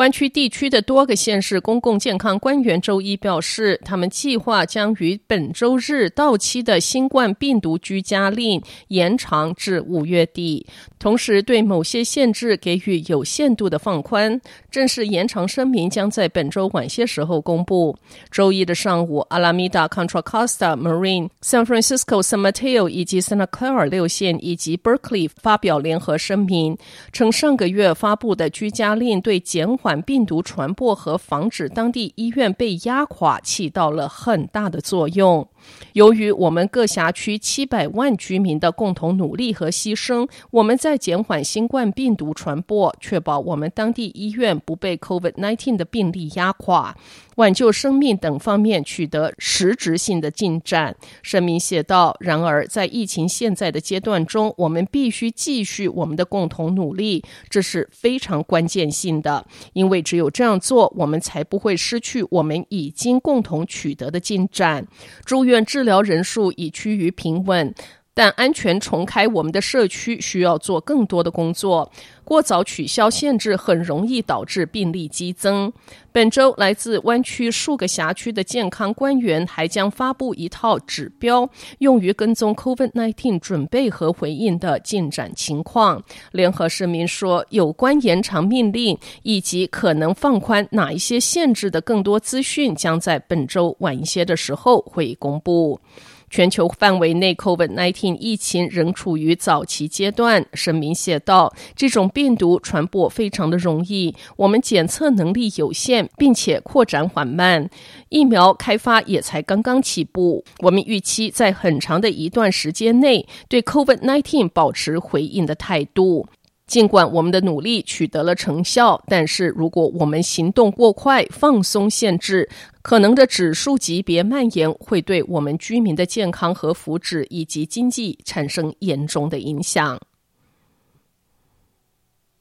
湾区地区的多个县市公共健康官员周一表示，他们计划将于本周日到期的新冠病毒居家令延长至五月底，同时对某些限制给予有限度的放宽。正式延长声明将在本周晚些时候公布。周一的上午，阿拉米达、Contra Costa、Marine、San Francisco、San Mateo 以及 Santa Clara 六县以及 Berkeley 发表联合声明，称上个月发布的居家令对减缓病毒传播和防止当地医院被压垮起到了很大的作用。由于我们各辖区七百万居民的共同努力和牺牲，我们在减缓新冠病毒传播、确保我们当地医院不被 COVID-19 的病例压垮、挽救生命等方面取得实质性的进展。声明写道：“然而，在疫情现在的阶段中，我们必须继续我们的共同努力，这是非常关键性的，因为只有这样做，我们才不会失去我们已经共同取得的进展。”祝院治疗人数已趋于平稳，但安全重开我们的社区需要做更多的工作。过早取消限制很容易导致病例激增。本周，来自湾区数个辖区的健康官员还将发布一套指标，用于跟踪 COVID-19 准备和回应的进展情况。联合声明说，有关延长命令以及可能放宽哪一些限制的更多资讯，将在本周晚一些的时候会公布。全球范围内，COVID-19 疫情仍处于早期阶段。声明写道：“这种病毒传播非常的容易，我们检测能力有限，并且扩展缓慢。疫苗开发也才刚刚起步。我们预期在很长的一段时间内，对 COVID-19 保持回应的态度。”尽管我们的努力取得了成效，但是如果我们行动过快、放松限制，可能的指数级别蔓延会对我们居民的健康和福祉以及经济产生严重的影响。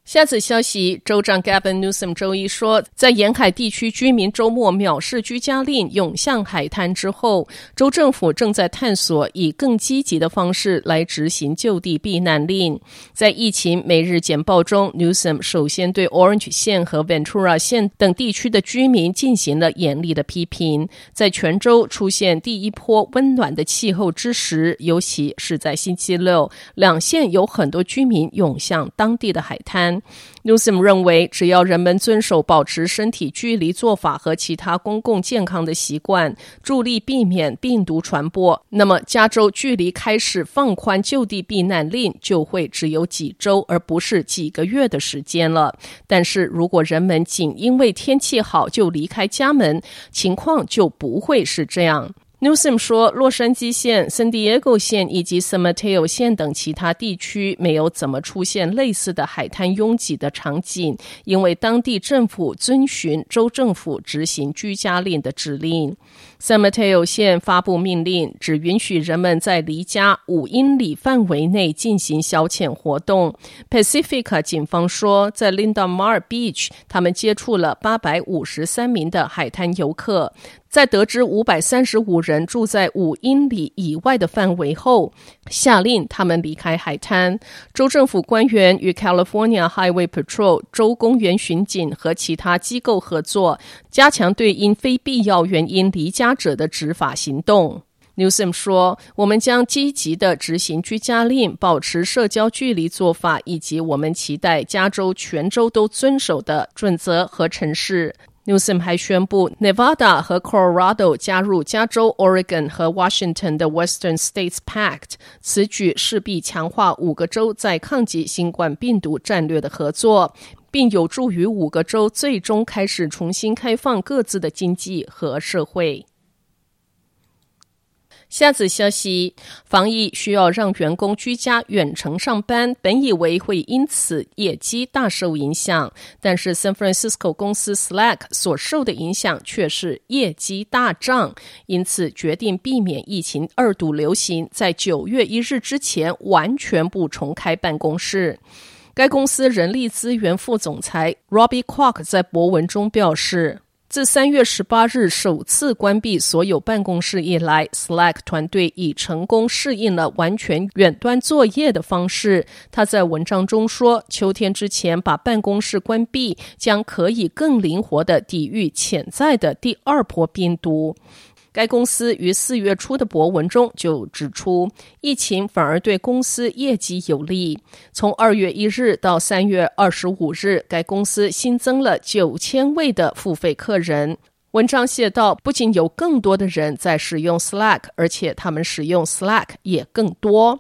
下次消息，州长 Gavin Newsom 周一说，在沿海地区居民周末藐视居家令涌向海滩之后，州政府正在探索以更积极的方式来执行就地避难令。在疫情每日简报中，Newsom 首先对 Orange 县和 Ventura 县等地区的居民进行了严厉的批评。在全州出现第一波温暖的气候之时，尤其是在星期六，两县有很多居民涌向当地的海滩。Newsom 认为，只要人们遵守保持身体距离做法和其他公共健康的习惯，助力避免病毒传播，那么加州距离开始放宽就地避难令就会只有几周，而不是几个月的时间了。但是如果人们仅因为天气好就离开家门，情况就不会是这样。Newsom 说，洛杉矶县、圣地亚哥县以及 San Mateo 县等其他地区没有怎么出现类似的海滩拥挤的场景，因为当地政府遵循州政府执行居家令的指令。San Mateo 县发布命令，只允许人们在离家五英里范围内进行消遣活动。Pacifica 警方说，在 Linda Mar Beach，他们接触了八百五十三名的海滩游客。在得知五百三十五人住在五英里以外的范围后，下令他们离开海滩。州政府官员与 California Highway Patrol 州公园巡警和其他机构合作，加强对因非必要原因离家者的执法行动。Newsom 说：“我们将积极地执行居家令，保持社交距离做法，以及我们期待加州全州都遵守的准则和城市。” Newsom 还宣布，Nevada 和 Colorado 加入加州、Oregon 和 Washington 的 Western States Pact，此举势必强化五个州在抗击新冠病毒战略的合作，并有助于五个州最终开始重新开放各自的经济和社会。下则消息，防疫需要让员工居家远程上班，本以为会因此业绩大受影响，但是 San Francisco 公司 Slack 所受的影响却是业绩大涨，因此决定避免疫情二度流行，在九月一日之前完全不重开办公室。该公司人力资源副总裁 Robbie Kwok 在博文中表示。自三月十八日首次关闭所有办公室以来，Slack 团队已成功适应了完全远端作业的方式。他在文章中说：“秋天之前把办公室关闭，将可以更灵活地抵御潜在的第二波病毒。”该公司于四月初的博文中就指出，疫情反而对公司业绩有利。从二月一日到三月二十五日，该公司新增了九千位的付费客人。文章写道，不仅有更多的人在使用 Slack，而且他们使用 Slack 也更多。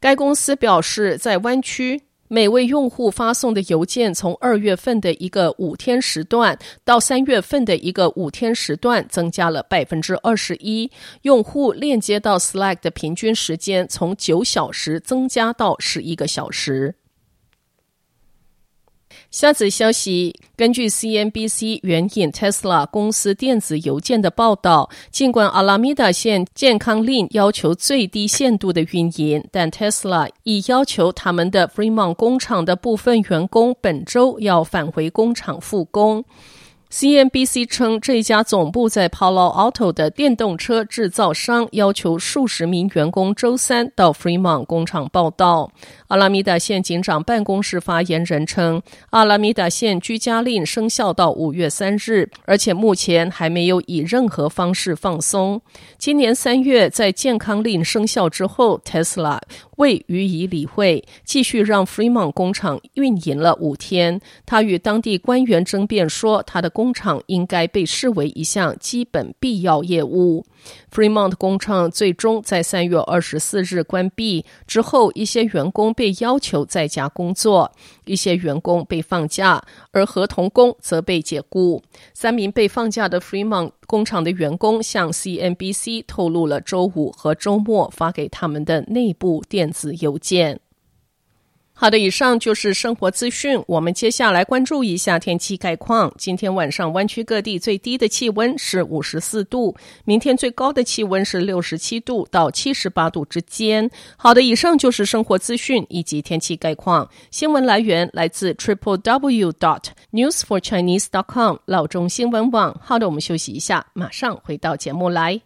该公司表示，在湾区。每位用户发送的邮件从二月份的一个五天时段到三月份的一个五天时段增加了百分之二十一。用户链接到 Slack 的平均时间从九小时增加到十一个小时。下则消息，根据 CNBC 援引 Tesla 公司电子邮件的报道，尽管阿拉米达县健康令要求最低限度的运营，但 Tesla 已要求他们的 Fremont 工厂的部分员工本周要返回工厂复工。CNBC 称，这家总部在 Palo Alto 的电动车制造商要求数十名员工周三到 Fremont 工厂报到。阿拉米达县警长办公室发言人称，阿拉米达县居家令生效到五月三日，而且目前还没有以任何方式放松。今年三月，在健康令生效之后，Tesla 未予以理会，继续让 Fremont 工厂运营了五天。他与当地官员争辩说，他的工厂应该被视为一项基本必要业务。Fremont 工厂最终在三月二十四日关闭之后，一些员工被要求在家工作，一些员工被放假，而合同工则被解雇。三名被放假的 Fremont 工厂的员工向 CNBC 透露了周五和周末发给他们的内部电子邮件。好的，以上就是生活资讯。我们接下来关注一下天气概况。今天晚上湾区各地最低的气温是五十四度，明天最高的气温是六十七度到七十八度之间。好的，以上就是生活资讯以及天气概况。新闻来源来自 triple w dot news for chinese dot com 老中新闻网。好的，我们休息一下，马上回到节目来。